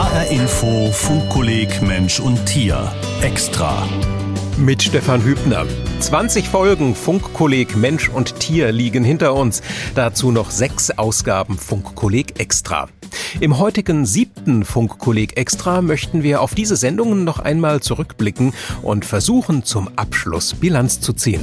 HR Info Funkkolleg Mensch und Tier extra mit Stefan Hübner. 20 Folgen Funkkolleg Mensch und Tier liegen hinter uns. Dazu noch sechs Ausgaben Funkkolleg Extra. Im heutigen siebten Funkkolleg Extra möchten wir auf diese Sendungen noch einmal zurückblicken und versuchen zum Abschluss Bilanz zu ziehen.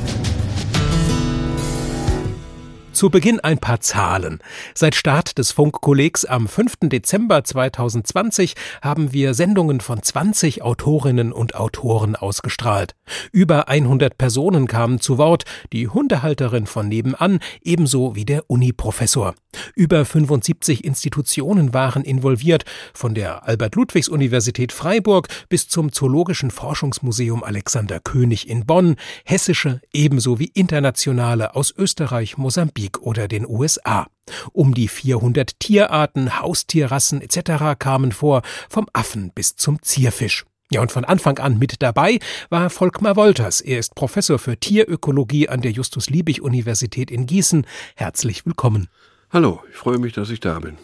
Zu Beginn ein paar Zahlen. Seit Start des Funkkollegs am 5. Dezember 2020 haben wir Sendungen von 20 Autorinnen und Autoren ausgestrahlt. Über 100 Personen kamen zu Wort, die Hundehalterin von nebenan ebenso wie der Uniprofessor. Über 75 Institutionen waren involviert, von der Albert-Ludwigs-Universität Freiburg bis zum Zoologischen Forschungsmuseum Alexander König in Bonn, hessische ebenso wie internationale aus Österreich, Mosambik Mosambik oder den USA. Um die 400 Tierarten, Haustierrassen etc. kamen vor, vom Affen bis zum Zierfisch. Ja, und von Anfang an mit dabei war Volkmar Wolters. Er ist Professor für Tierökologie an der Justus-Liebig-Universität in Gießen. Herzlich willkommen. Hallo, ich freue mich, dass ich da bin.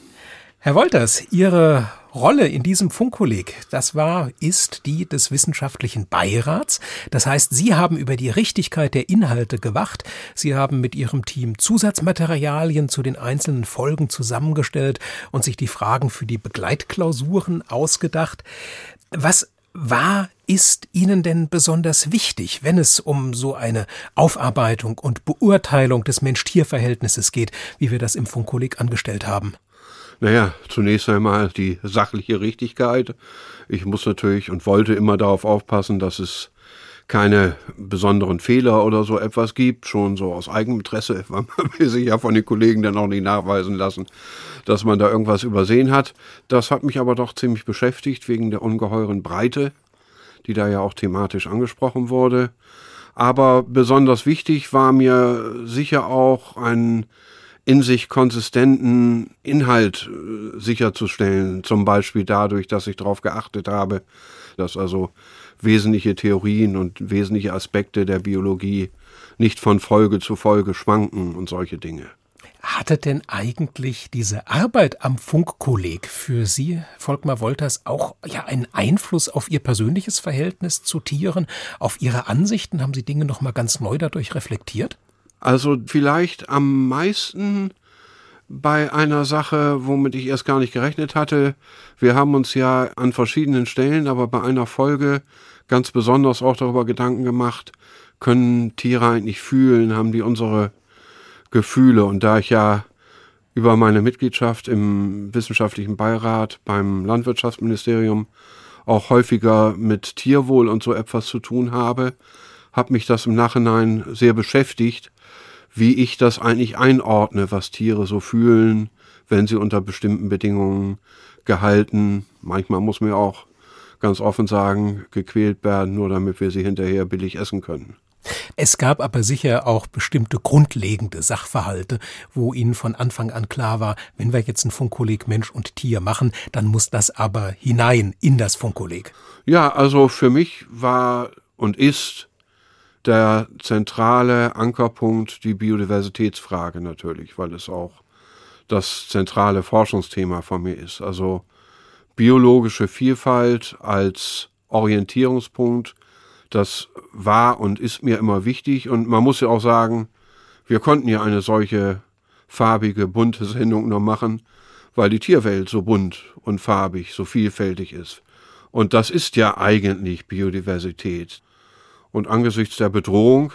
Herr Wolters, Ihre Rolle in diesem Funkkolleg, das war, ist die des wissenschaftlichen Beirats. Das heißt, Sie haben über die Richtigkeit der Inhalte gewacht. Sie haben mit Ihrem Team Zusatzmaterialien zu den einzelnen Folgen zusammengestellt und sich die Fragen für die Begleitklausuren ausgedacht. Was war, ist Ihnen denn besonders wichtig, wenn es um so eine Aufarbeitung und Beurteilung des Mensch-Tier-Verhältnisses geht, wie wir das im Funkkolleg angestellt haben? Naja, zunächst einmal die sachliche Richtigkeit. Ich muss natürlich und wollte immer darauf aufpassen, dass es keine besonderen Fehler oder so etwas gibt, schon so aus Eigeninteresse, weil man will sich ja von den Kollegen dann auch nicht nachweisen lassen, dass man da irgendwas übersehen hat. Das hat mich aber doch ziemlich beschäftigt wegen der ungeheuren Breite, die da ja auch thematisch angesprochen wurde. Aber besonders wichtig war mir sicher auch ein in sich konsistenten Inhalt äh, sicherzustellen. Zum Beispiel dadurch, dass ich darauf geachtet habe, dass also wesentliche Theorien und wesentliche Aspekte der Biologie nicht von Folge zu Folge schwanken und solche Dinge. Hatte denn eigentlich diese Arbeit am Funkkolleg für Sie, Volkmar Wolters, auch ja einen Einfluss auf Ihr persönliches Verhältnis zu Tieren, auf Ihre Ansichten? Haben Sie Dinge noch mal ganz neu dadurch reflektiert? Also vielleicht am meisten bei einer Sache, womit ich erst gar nicht gerechnet hatte. Wir haben uns ja an verschiedenen Stellen, aber bei einer Folge ganz besonders auch darüber Gedanken gemacht, können Tiere eigentlich fühlen, haben die unsere Gefühle. Und da ich ja über meine Mitgliedschaft im wissenschaftlichen Beirat beim Landwirtschaftsministerium auch häufiger mit Tierwohl und so etwas zu tun habe, hat mich das im Nachhinein sehr beschäftigt, wie ich das eigentlich einordne, was Tiere so fühlen, wenn sie unter bestimmten Bedingungen gehalten, manchmal muss man auch ganz offen sagen, gequält werden, nur damit wir sie hinterher billig essen können. Es gab aber sicher auch bestimmte grundlegende Sachverhalte, wo Ihnen von Anfang an klar war, wenn wir jetzt ein Funkkolleg Mensch und Tier machen, dann muss das aber hinein in das Funkkolleg. Ja, also für mich war und ist der zentrale Ankerpunkt die Biodiversitätsfrage natürlich, weil es auch das zentrale Forschungsthema von mir ist. Also biologische Vielfalt als Orientierungspunkt, das war und ist mir immer wichtig. Und man muss ja auch sagen, wir konnten ja eine solche farbige, bunte Sendung nur machen, weil die Tierwelt so bunt und farbig, so vielfältig ist. Und das ist ja eigentlich Biodiversität. Und angesichts der Bedrohung,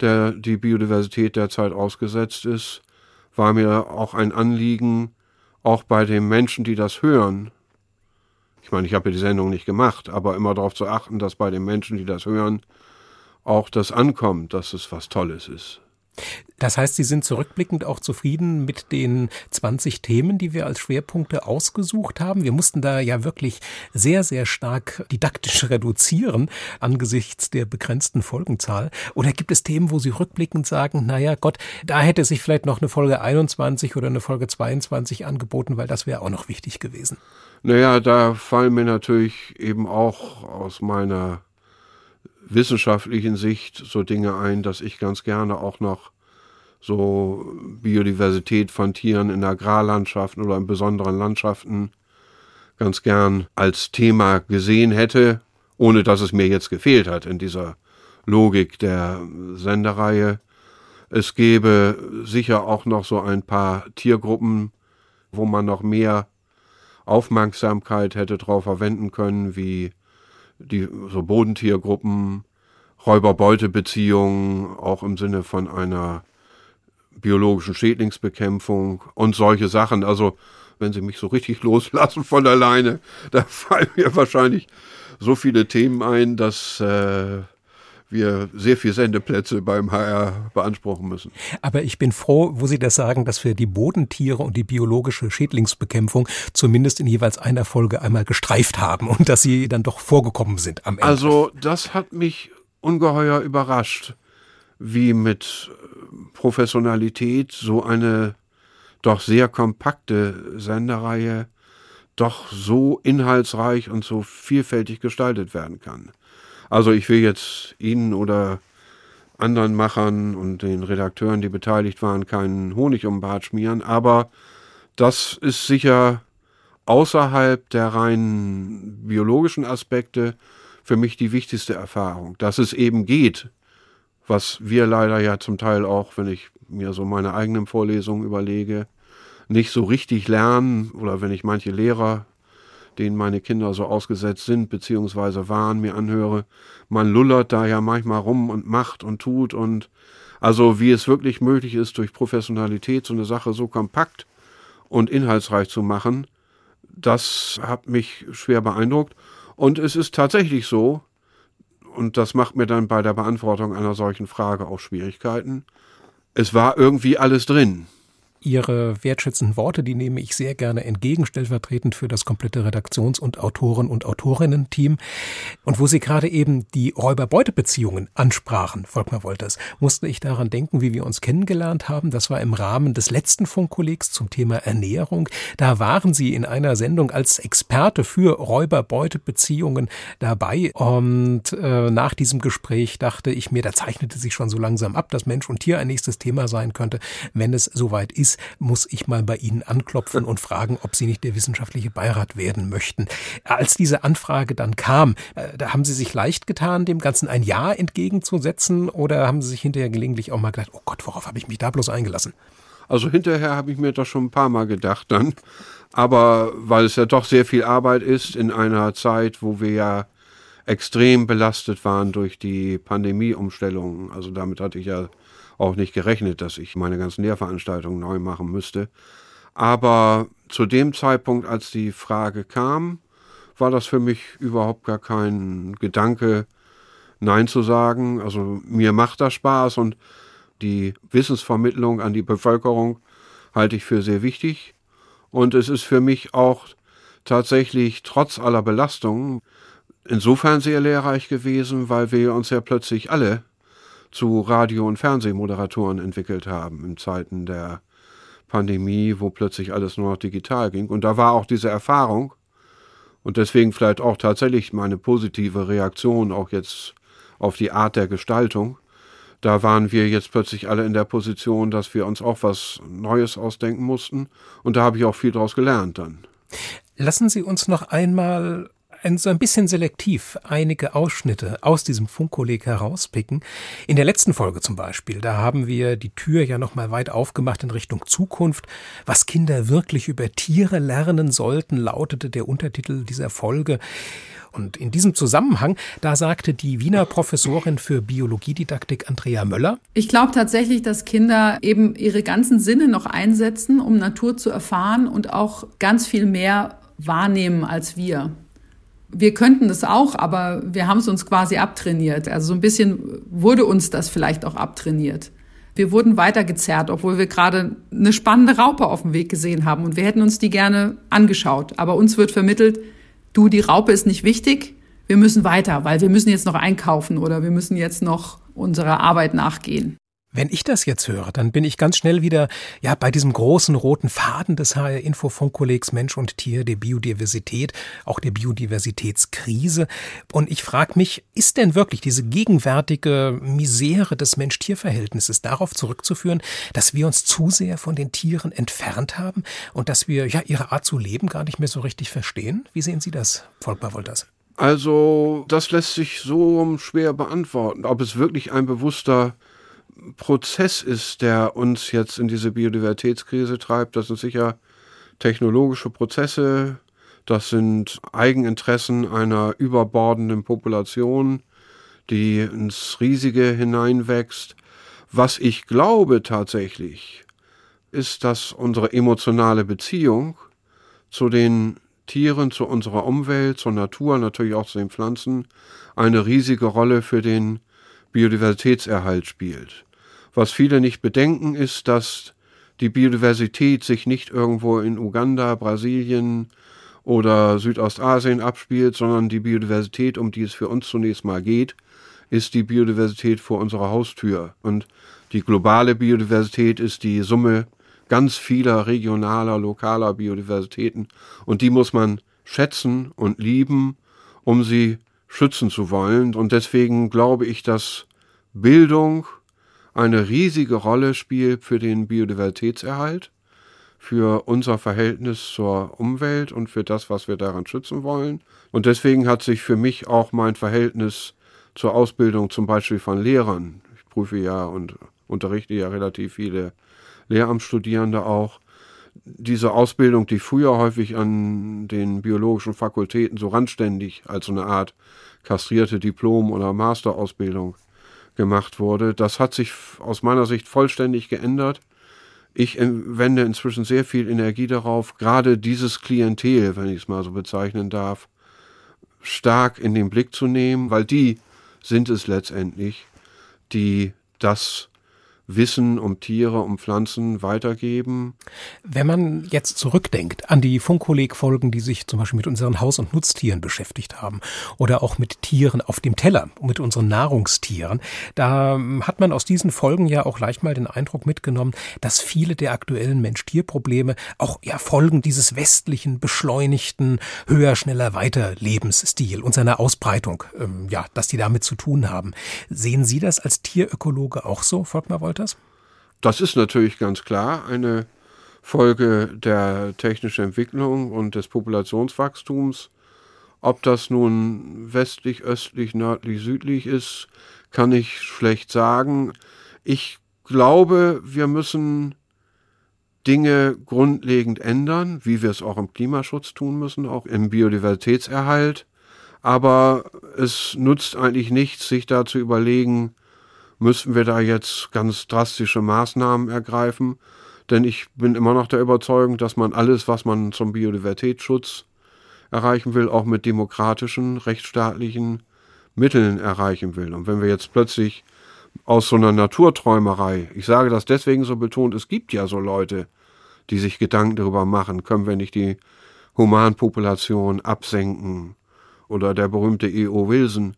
der die Biodiversität derzeit ausgesetzt ist, war mir auch ein Anliegen, auch bei den Menschen, die das hören, ich meine, ich habe die Sendung nicht gemacht, aber immer darauf zu achten, dass bei den Menschen, die das hören, auch das ankommt, dass es was Tolles ist. Das heißt, Sie sind zurückblickend auch zufrieden mit den 20 Themen, die wir als Schwerpunkte ausgesucht haben. Wir mussten da ja wirklich sehr, sehr stark didaktisch reduzieren angesichts der begrenzten Folgenzahl. Oder gibt es Themen, wo Sie rückblickend sagen, naja Gott, da hätte sich vielleicht noch eine Folge 21 oder eine Folge 22 angeboten, weil das wäre auch noch wichtig gewesen? Naja, da fallen mir natürlich eben auch aus meiner wissenschaftlichen Sicht so Dinge ein, dass ich ganz gerne auch noch so Biodiversität von Tieren in Agrarlandschaften oder in besonderen Landschaften ganz gern als Thema gesehen hätte, ohne dass es mir jetzt gefehlt hat in dieser Logik der Sendereihe. Es gäbe sicher auch noch so ein paar Tiergruppen, wo man noch mehr Aufmerksamkeit hätte drauf verwenden können, wie die so Bodentiergruppen, Räuber-Beute-Beziehungen, auch im Sinne von einer biologischen Schädlingsbekämpfung und solche Sachen. Also wenn sie mich so richtig loslassen von alleine, da fallen mir wahrscheinlich so viele Themen ein, dass äh, wir sehr viele Sendeplätze beim HR beanspruchen müssen. Aber ich bin froh, wo Sie das sagen, dass wir die Bodentiere und die biologische Schädlingsbekämpfung zumindest in jeweils einer Folge einmal gestreift haben und dass sie dann doch vorgekommen sind am Ende. Also das hat mich ungeheuer überrascht, wie mit Professionalität so eine doch sehr kompakte Sendereihe doch so inhaltsreich und so vielfältig gestaltet werden kann. Also ich will jetzt Ihnen oder anderen Machern und den Redakteuren, die beteiligt waren, keinen Honig um den Bart schmieren, aber das ist sicher außerhalb der rein biologischen Aspekte für mich die wichtigste Erfahrung, dass es eben geht, was wir leider ja zum Teil auch, wenn ich mir so meine eigenen Vorlesungen überlege, nicht so richtig lernen oder wenn ich manche Lehrer denen meine Kinder so ausgesetzt sind, beziehungsweise waren, mir anhöre, man lullert da ja manchmal rum und macht und tut und also wie es wirklich möglich ist, durch Professionalität so eine Sache so kompakt und inhaltsreich zu machen, das hat mich schwer beeindruckt. Und es ist tatsächlich so, und das macht mir dann bei der Beantwortung einer solchen Frage auch Schwierigkeiten, es war irgendwie alles drin. Ihre wertschätzenden Worte, die nehme ich sehr gerne entgegen, stellvertretend für das komplette Redaktions- und Autoren- und Autorinnen-Team. Und wo Sie gerade eben die Räuber-Beute-Beziehungen ansprachen, Volkmar Wolters, musste ich daran denken, wie wir uns kennengelernt haben. Das war im Rahmen des letzten Funkkollegs zum Thema Ernährung. Da waren Sie in einer Sendung als Experte für Räuber-Beute-Beziehungen dabei. Und äh, nach diesem Gespräch dachte ich mir, da zeichnete sich schon so langsam ab, dass Mensch und Tier ein nächstes Thema sein könnte, wenn es soweit ist muss ich mal bei Ihnen anklopfen und fragen, ob Sie nicht der wissenschaftliche Beirat werden möchten. Als diese Anfrage dann kam, äh, da haben Sie sich leicht getan, dem Ganzen ein Ja entgegenzusetzen oder haben Sie sich hinterher gelegentlich auch mal gedacht, oh Gott, worauf habe ich mich da bloß eingelassen? Also hinterher habe ich mir das schon ein paar Mal gedacht dann. Aber weil es ja doch sehr viel Arbeit ist in einer Zeit, wo wir ja extrem belastet waren durch die Pandemieumstellung. Also damit hatte ich ja auch nicht gerechnet, dass ich meine ganzen Lehrveranstaltungen neu machen müsste. Aber zu dem Zeitpunkt, als die Frage kam, war das für mich überhaupt gar kein Gedanke, Nein zu sagen. Also mir macht das Spaß und die Wissensvermittlung an die Bevölkerung halte ich für sehr wichtig. Und es ist für mich auch tatsächlich trotz aller Belastungen insofern sehr lehrreich gewesen, weil wir uns ja plötzlich alle zu Radio- und Fernsehmoderatoren entwickelt haben in Zeiten der Pandemie, wo plötzlich alles nur noch digital ging. Und da war auch diese Erfahrung und deswegen vielleicht auch tatsächlich meine positive Reaktion auch jetzt auf die Art der Gestaltung. Da waren wir jetzt plötzlich alle in der Position, dass wir uns auch was Neues ausdenken mussten. Und da habe ich auch viel daraus gelernt dann. Lassen Sie uns noch einmal ein, so ein bisschen selektiv einige Ausschnitte aus diesem Funkkolleg herauspicken. In der letzten Folge zum Beispiel, da haben wir die Tür ja nochmal weit aufgemacht in Richtung Zukunft. Was Kinder wirklich über Tiere lernen sollten, lautete der Untertitel dieser Folge. Und in diesem Zusammenhang, da sagte die Wiener Professorin für Biologiedidaktik Andrea Möller. Ich glaube tatsächlich, dass Kinder eben ihre ganzen Sinne noch einsetzen, um Natur zu erfahren und auch ganz viel mehr wahrnehmen als wir wir könnten das auch, aber wir haben es uns quasi abtrainiert. Also so ein bisschen wurde uns das vielleicht auch abtrainiert. Wir wurden weitergezerrt, obwohl wir gerade eine spannende Raupe auf dem Weg gesehen haben und wir hätten uns die gerne angeschaut. Aber uns wird vermittelt, du, die Raupe ist nicht wichtig, wir müssen weiter, weil wir müssen jetzt noch einkaufen oder wir müssen jetzt noch unserer Arbeit nachgehen. Wenn ich das jetzt höre, dann bin ich ganz schnell wieder ja bei diesem großen roten Faden des HR Info Funkkollegs Mensch und Tier, der Biodiversität, auch der Biodiversitätskrise. Und ich frage mich, ist denn wirklich diese gegenwärtige Misere des Mensch-Tier-Verhältnisses darauf zurückzuführen, dass wir uns zu sehr von den Tieren entfernt haben und dass wir ja ihre Art zu leben gar nicht mehr so richtig verstehen? Wie sehen Sie das, Volkmar Wolters? Also, das lässt sich so schwer beantworten, ob es wirklich ein bewusster Prozess ist, der uns jetzt in diese Biodiversitätskrise treibt. Das sind sicher technologische Prozesse, das sind Eigeninteressen einer überbordenden Population, die ins Riesige hineinwächst. Was ich glaube tatsächlich, ist, dass unsere emotionale Beziehung zu den Tieren, zu unserer Umwelt, zur Natur, natürlich auch zu den Pflanzen, eine riesige Rolle für den Biodiversitätserhalt spielt. Was viele nicht bedenken, ist, dass die Biodiversität sich nicht irgendwo in Uganda, Brasilien oder Südostasien abspielt, sondern die Biodiversität, um die es für uns zunächst mal geht, ist die Biodiversität vor unserer Haustür. Und die globale Biodiversität ist die Summe ganz vieler regionaler, lokaler Biodiversitäten. Und die muss man schätzen und lieben, um sie schützen zu wollen. Und deswegen glaube ich, dass Bildung, eine riesige Rolle spielt für den Biodiversitätserhalt, für unser Verhältnis zur Umwelt und für das, was wir daran schützen wollen. Und deswegen hat sich für mich auch mein Verhältnis zur Ausbildung zum Beispiel von Lehrern, ich prüfe ja und unterrichte ja relativ viele Lehramtsstudierende auch, diese Ausbildung, die früher häufig an den biologischen Fakultäten so randständig als so eine Art kastrierte Diplom- oder Masterausbildung gemacht wurde. Das hat sich aus meiner Sicht vollständig geändert. Ich wende inzwischen sehr viel Energie darauf, gerade dieses Klientel, wenn ich es mal so bezeichnen darf, stark in den Blick zu nehmen, weil die sind es letztendlich, die das Wissen um Tiere, um Pflanzen weitergeben. Wenn man jetzt zurückdenkt an die Funkkolleg-Folgen, die sich zum Beispiel mit unseren Haus- und Nutztieren beschäftigt haben oder auch mit Tieren auf dem Teller, mit unseren Nahrungstieren, da hat man aus diesen Folgen ja auch leicht mal den Eindruck mitgenommen, dass viele der aktuellen Mensch-Tier-Probleme auch ja Folgen dieses westlichen, beschleunigten, höher, schneller, weiter Lebensstil und seiner Ausbreitung, ähm, ja, dass die damit zu tun haben. Sehen Sie das als Tierökologe auch so, Volkmar Wolf? Wolters? Das ist natürlich ganz klar eine Folge der technischen Entwicklung und des Populationswachstums. Ob das nun westlich, östlich, nördlich, südlich ist, kann ich schlecht sagen. Ich glaube, wir müssen Dinge grundlegend ändern, wie wir es auch im Klimaschutz tun müssen, auch im Biodiversitätserhalt. Aber es nutzt eigentlich nichts, sich da zu überlegen, müssten wir da jetzt ganz drastische Maßnahmen ergreifen. Denn ich bin immer noch der Überzeugung, dass man alles, was man zum Biodiversitätsschutz erreichen will, auch mit demokratischen, rechtsstaatlichen Mitteln erreichen will. Und wenn wir jetzt plötzlich aus so einer Naturträumerei, ich sage das deswegen so betont, es gibt ja so Leute, die sich Gedanken darüber machen, können wir nicht die Humanpopulation absenken? Oder der berühmte E.O. Wilson,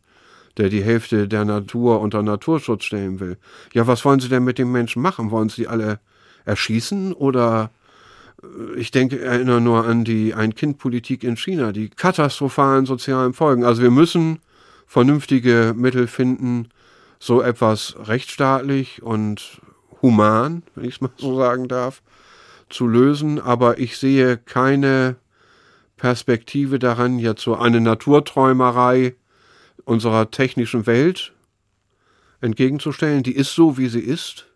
der die Hälfte der Natur unter Naturschutz stellen will. Ja, was wollen Sie denn mit den Menschen machen? Wollen Sie alle erschießen oder äh, ich denke, erinnere nur an die Ein-Kind-Politik in China, die katastrophalen sozialen Folgen. Also wir müssen vernünftige Mittel finden, so etwas rechtsstaatlich und human, wenn ich es mal so sagen darf, zu lösen. Aber ich sehe keine Perspektive daran, jetzt so eine Naturträumerei unserer technischen Welt entgegenzustellen. Die ist so, wie sie ist.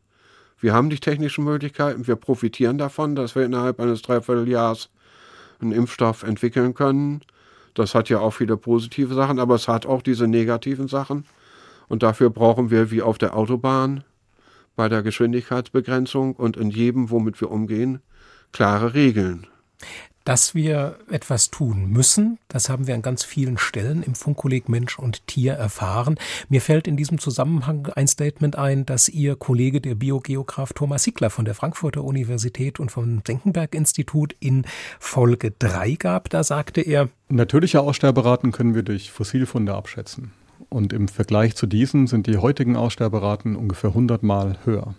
Wir haben die technischen Möglichkeiten, wir profitieren davon, dass wir innerhalb eines Dreivierteljahres einen Impfstoff entwickeln können. Das hat ja auch viele positive Sachen, aber es hat auch diese negativen Sachen. Und dafür brauchen wir, wie auf der Autobahn, bei der Geschwindigkeitsbegrenzung und in jedem, womit wir umgehen, klare Regeln. Dass wir etwas tun müssen, das haben wir an ganz vielen Stellen im Funkkolleg Mensch und Tier erfahren. Mir fällt in diesem Zusammenhang ein Statement ein, das Ihr Kollege, der Biogeograf Thomas Hickler von der Frankfurter Universität und vom Senckenberg-Institut in Folge 3 gab. Da sagte er, Natürliche Aussterberaten können wir durch Fossilfunde abschätzen. Und im Vergleich zu diesen sind die heutigen Aussterberaten ungefähr 100 Mal höher.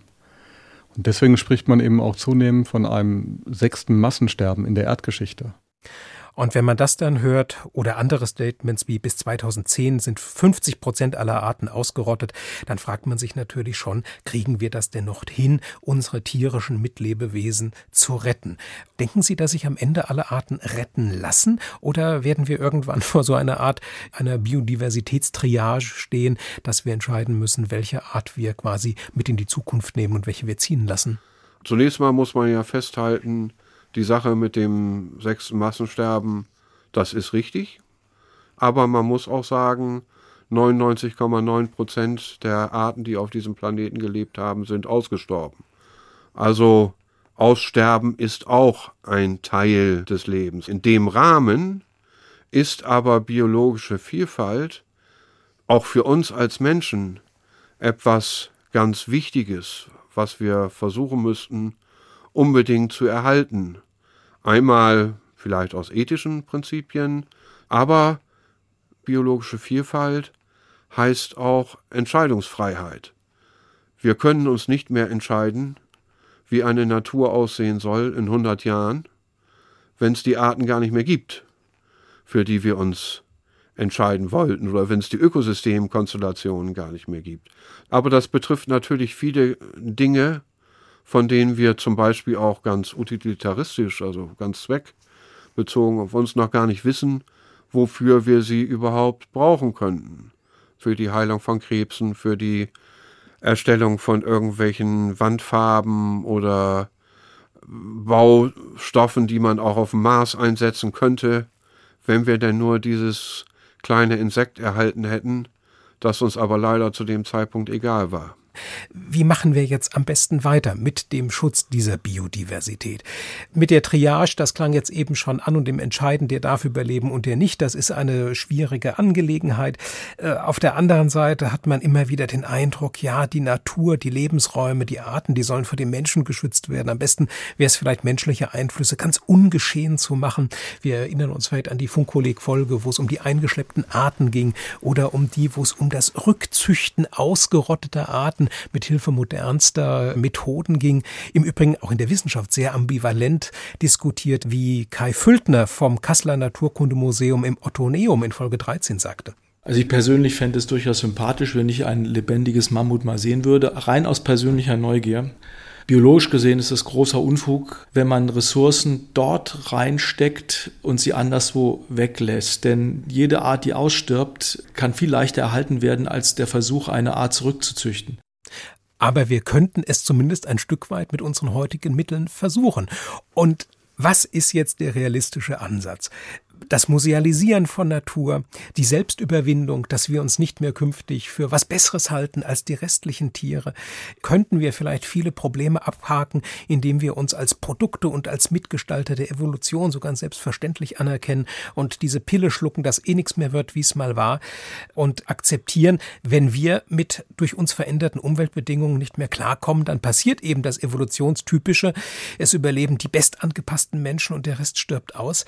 Und deswegen spricht man eben auch zunehmend von einem sechsten Massensterben in der Erdgeschichte. Und wenn man das dann hört oder andere Statements wie bis 2010 sind 50 Prozent aller Arten ausgerottet, dann fragt man sich natürlich schon, kriegen wir das denn noch hin, unsere tierischen Mitlebewesen zu retten? Denken Sie, dass sich am Ende alle Arten retten lassen oder werden wir irgendwann vor so einer Art einer Biodiversitätstriage stehen, dass wir entscheiden müssen, welche Art wir quasi mit in die Zukunft nehmen und welche wir ziehen lassen? Zunächst mal muss man ja festhalten, die Sache mit dem sechsten Massensterben, das ist richtig. Aber man muss auch sagen, 99,9 Prozent der Arten, die auf diesem Planeten gelebt haben, sind ausgestorben. Also Aussterben ist auch ein Teil des Lebens. In dem Rahmen ist aber biologische Vielfalt auch für uns als Menschen etwas ganz Wichtiges, was wir versuchen müssten unbedingt zu erhalten. Einmal vielleicht aus ethischen Prinzipien, aber biologische Vielfalt heißt auch Entscheidungsfreiheit. Wir können uns nicht mehr entscheiden, wie eine Natur aussehen soll in 100 Jahren, wenn es die Arten gar nicht mehr gibt, für die wir uns entscheiden wollten oder wenn es die Ökosystemkonstellationen gar nicht mehr gibt. Aber das betrifft natürlich viele Dinge, von denen wir zum Beispiel auch ganz utilitaristisch, also ganz zweckbezogen auf uns noch gar nicht wissen, wofür wir sie überhaupt brauchen könnten. Für die Heilung von Krebsen, für die Erstellung von irgendwelchen Wandfarben oder Baustoffen, die man auch auf dem Mars einsetzen könnte, wenn wir denn nur dieses kleine Insekt erhalten hätten, das uns aber leider zu dem Zeitpunkt egal war. Wie machen wir jetzt am besten weiter mit dem Schutz dieser Biodiversität? Mit der Triage, das klang jetzt eben schon an und dem Entscheiden, der darf überleben und der nicht, das ist eine schwierige Angelegenheit. Äh, auf der anderen Seite hat man immer wieder den Eindruck, ja, die Natur, die Lebensräume, die Arten, die sollen vor dem Menschen geschützt werden. Am besten wäre es vielleicht menschliche Einflüsse ganz ungeschehen zu machen. Wir erinnern uns vielleicht an die Funkoleg-Folge, wo es um die eingeschleppten Arten ging oder um die, wo es um das Rückzüchten ausgerotteter Arten Arten mit Hilfe modernster Methoden ging. Im Übrigen auch in der Wissenschaft sehr ambivalent diskutiert, wie Kai Füldner vom Kasseler Naturkundemuseum im Ottoneum in Folge 13 sagte. Also ich persönlich fände es durchaus sympathisch, wenn ich ein lebendiges Mammut mal sehen würde, rein aus persönlicher Neugier. Biologisch gesehen ist es großer Unfug, wenn man Ressourcen dort reinsteckt und sie anderswo weglässt. Denn jede Art, die ausstirbt, kann viel leichter erhalten werden als der Versuch, eine Art zurückzuzüchten. Aber wir könnten es zumindest ein Stück weit mit unseren heutigen Mitteln versuchen. Und was ist jetzt der realistische Ansatz? Das Musealisieren von Natur, die Selbstüberwindung, dass wir uns nicht mehr künftig für was Besseres halten als die restlichen Tiere, könnten wir vielleicht viele Probleme abhaken, indem wir uns als Produkte und als Mitgestalter der Evolution so ganz selbstverständlich anerkennen und diese Pille schlucken, dass eh nichts mehr wird, wie es mal war, und akzeptieren, wenn wir mit durch uns veränderten Umweltbedingungen nicht mehr klarkommen, dann passiert eben das Evolutionstypische. Es überleben die bestangepassten Menschen und der Rest stirbt aus.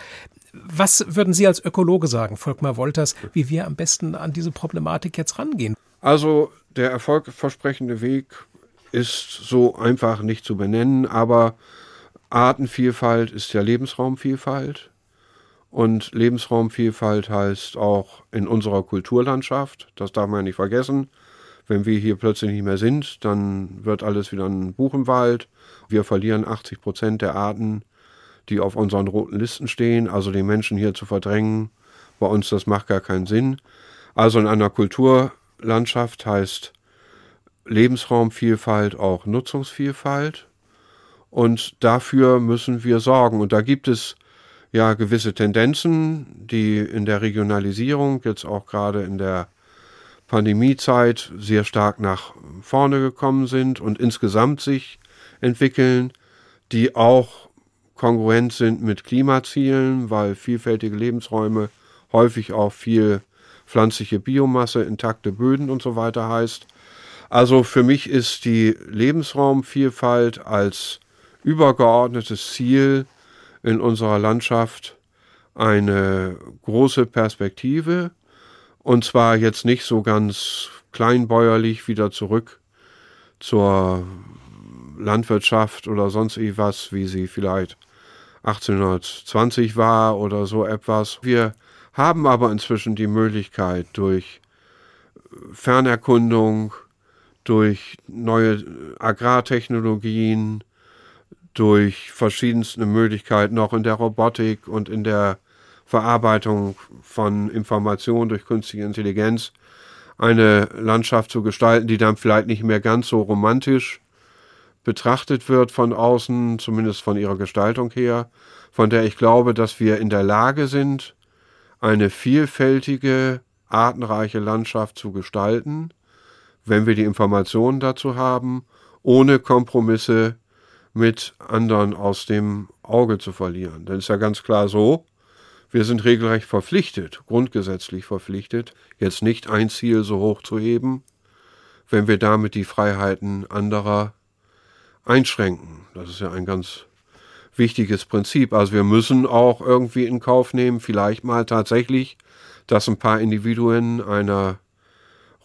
Was würden Sie als Ökologe sagen, Volkmar Wolters, wie wir am besten an diese Problematik jetzt rangehen? Also der erfolgversprechende Weg ist so einfach nicht zu benennen, aber Artenvielfalt ist ja Lebensraumvielfalt. Und Lebensraumvielfalt heißt auch in unserer Kulturlandschaft, das darf man nicht vergessen. Wenn wir hier plötzlich nicht mehr sind, dann wird alles wieder ein Buch im Wald. Wir verlieren 80 Prozent der Arten die auf unseren roten Listen stehen, also den Menschen hier zu verdrängen. Bei uns, das macht gar keinen Sinn. Also in einer Kulturlandschaft heißt Lebensraumvielfalt auch Nutzungsvielfalt. Und dafür müssen wir sorgen. Und da gibt es ja gewisse Tendenzen, die in der Regionalisierung, jetzt auch gerade in der Pandemiezeit, sehr stark nach vorne gekommen sind und insgesamt sich entwickeln, die auch kongruent sind mit Klimazielen, weil vielfältige Lebensräume häufig auch viel pflanzliche Biomasse, intakte Böden und so weiter heißt. Also für mich ist die Lebensraumvielfalt als übergeordnetes Ziel in unserer Landschaft eine große Perspektive Und zwar jetzt nicht so ganz kleinbäuerlich wieder zurück zur Landwirtschaft oder sonst irgendwas, wie sie vielleicht 1820 war oder so etwas. Wir haben aber inzwischen die Möglichkeit durch Fernerkundung, durch neue Agrartechnologien, durch verschiedenste Möglichkeiten auch in der Robotik und in der Verarbeitung von Informationen durch künstliche Intelligenz eine Landschaft zu gestalten, die dann vielleicht nicht mehr ganz so romantisch betrachtet wird von außen, zumindest von ihrer Gestaltung her, von der ich glaube, dass wir in der Lage sind, eine vielfältige, artenreiche Landschaft zu gestalten, wenn wir die Informationen dazu haben, ohne Kompromisse mit anderen aus dem Auge zu verlieren. Denn ist ja ganz klar so, wir sind regelrecht verpflichtet, grundgesetzlich verpflichtet, jetzt nicht ein Ziel so hoch zu heben, wenn wir damit die Freiheiten anderer einschränken. Das ist ja ein ganz wichtiges Prinzip. Also wir müssen auch irgendwie in Kauf nehmen, vielleicht mal tatsächlich, dass ein paar Individuen einer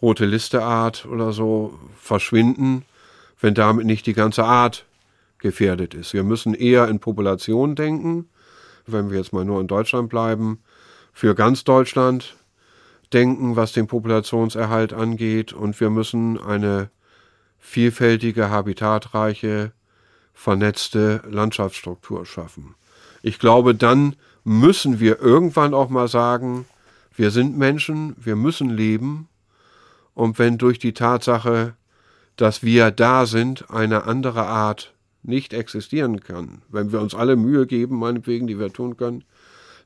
rote Liste Art oder so verschwinden, wenn damit nicht die ganze Art gefährdet ist. Wir müssen eher in Population denken, wenn wir jetzt mal nur in Deutschland bleiben, für ganz Deutschland denken, was den Populationserhalt angeht. Und wir müssen eine vielfältige, habitatreiche, vernetzte Landschaftsstruktur schaffen. Ich glaube, dann müssen wir irgendwann auch mal sagen, wir sind Menschen, wir müssen leben. Und wenn durch die Tatsache, dass wir da sind, eine andere Art nicht existieren kann, wenn wir uns alle Mühe geben, meinetwegen, die wir tun können,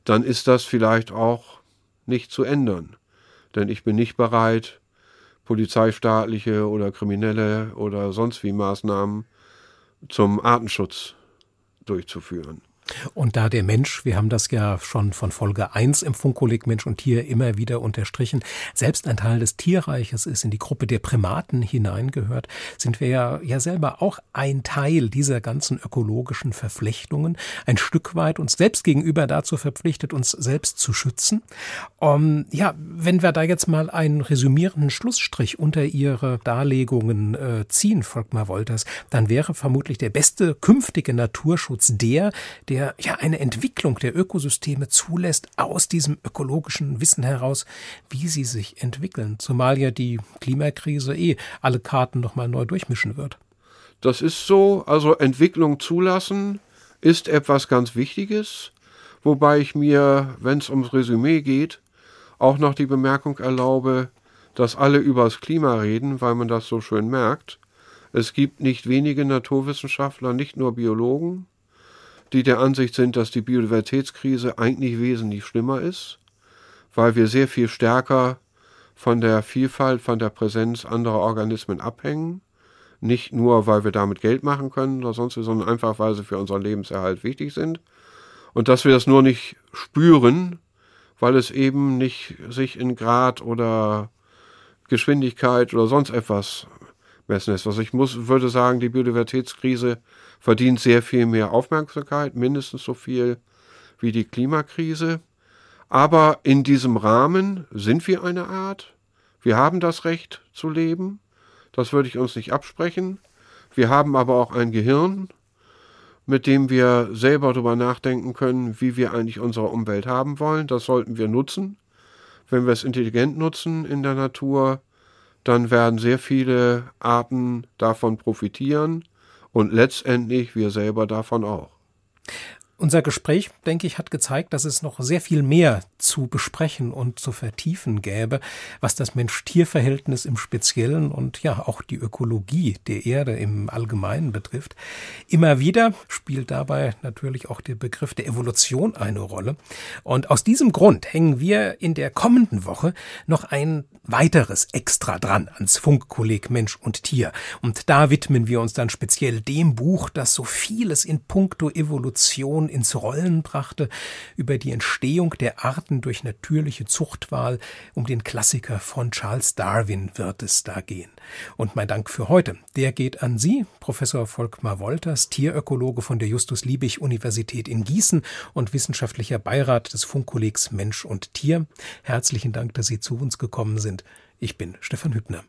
dann ist das vielleicht auch nicht zu ändern. Denn ich bin nicht bereit, polizeistaatliche oder kriminelle oder sonst wie Maßnahmen zum Artenschutz durchzuführen. Und da der Mensch, wir haben das ja schon von Folge 1 im Funkkolleg Mensch und Tier immer wieder unterstrichen, selbst ein Teil des Tierreiches ist, in die Gruppe der Primaten hineingehört, sind wir ja, ja selber auch ein Teil dieser ganzen ökologischen Verflechtungen, ein Stück weit uns selbst gegenüber dazu verpflichtet, uns selbst zu schützen. Um, ja, wenn wir da jetzt mal einen resümierenden Schlussstrich unter Ihre Darlegungen äh, ziehen, Volkmar Wolters, dann wäre vermutlich der beste künftige Naturschutz der, der der ja eine Entwicklung der Ökosysteme zulässt aus diesem ökologischen Wissen heraus, wie sie sich entwickeln, zumal ja die Klimakrise eh alle Karten nochmal neu durchmischen wird. Das ist so, also Entwicklung zulassen ist etwas ganz Wichtiges, wobei ich mir, wenn es ums Resümee geht, auch noch die Bemerkung erlaube, dass alle übers Klima reden, weil man das so schön merkt. Es gibt nicht wenige Naturwissenschaftler, nicht nur Biologen, die der Ansicht sind, dass die Biodiversitätskrise eigentlich wesentlich schlimmer ist, weil wir sehr viel stärker von der Vielfalt, von der Präsenz anderer Organismen abhängen. Nicht nur, weil wir damit Geld machen können oder sonst, sondern einfach, weil sie für unseren Lebenserhalt wichtig sind. Und dass wir das nur nicht spüren, weil es eben nicht sich in Grad oder Geschwindigkeit oder sonst etwas messen lässt. Also ich muss, würde sagen, die Biodiversitätskrise verdient sehr viel mehr Aufmerksamkeit, mindestens so viel wie die Klimakrise. Aber in diesem Rahmen sind wir eine Art. Wir haben das Recht zu leben. Das würde ich uns nicht absprechen. Wir haben aber auch ein Gehirn, mit dem wir selber darüber nachdenken können, wie wir eigentlich unsere Umwelt haben wollen. Das sollten wir nutzen. Wenn wir es intelligent nutzen in der Natur, dann werden sehr viele Arten davon profitieren und letztendlich wir selber davon auch. Unser Gespräch, denke ich, hat gezeigt, dass es noch sehr viel mehr zu besprechen und zu vertiefen gäbe, was das Mensch-Tier-Verhältnis im Speziellen und ja auch die Ökologie der Erde im Allgemeinen betrifft. Immer wieder spielt dabei natürlich auch der Begriff der Evolution eine Rolle. Und aus diesem Grund hängen wir in der kommenden Woche noch ein weiteres extra dran ans Funkkolleg Mensch und Tier. Und da widmen wir uns dann speziell dem Buch, das so vieles in puncto Evolution ins Rollen brachte, über die Entstehung der Arten durch natürliche Zuchtwahl. Um den Klassiker von Charles Darwin wird es da gehen. Und mein Dank für heute, der geht an Sie, Professor Volkmar Wolters, Tierökologe von der Justus Liebig Universität in Gießen und wissenschaftlicher Beirat des Funkkollegs Mensch und Tier. Herzlichen Dank, dass Sie zu uns gekommen sind. Ich bin Stefan Hübner.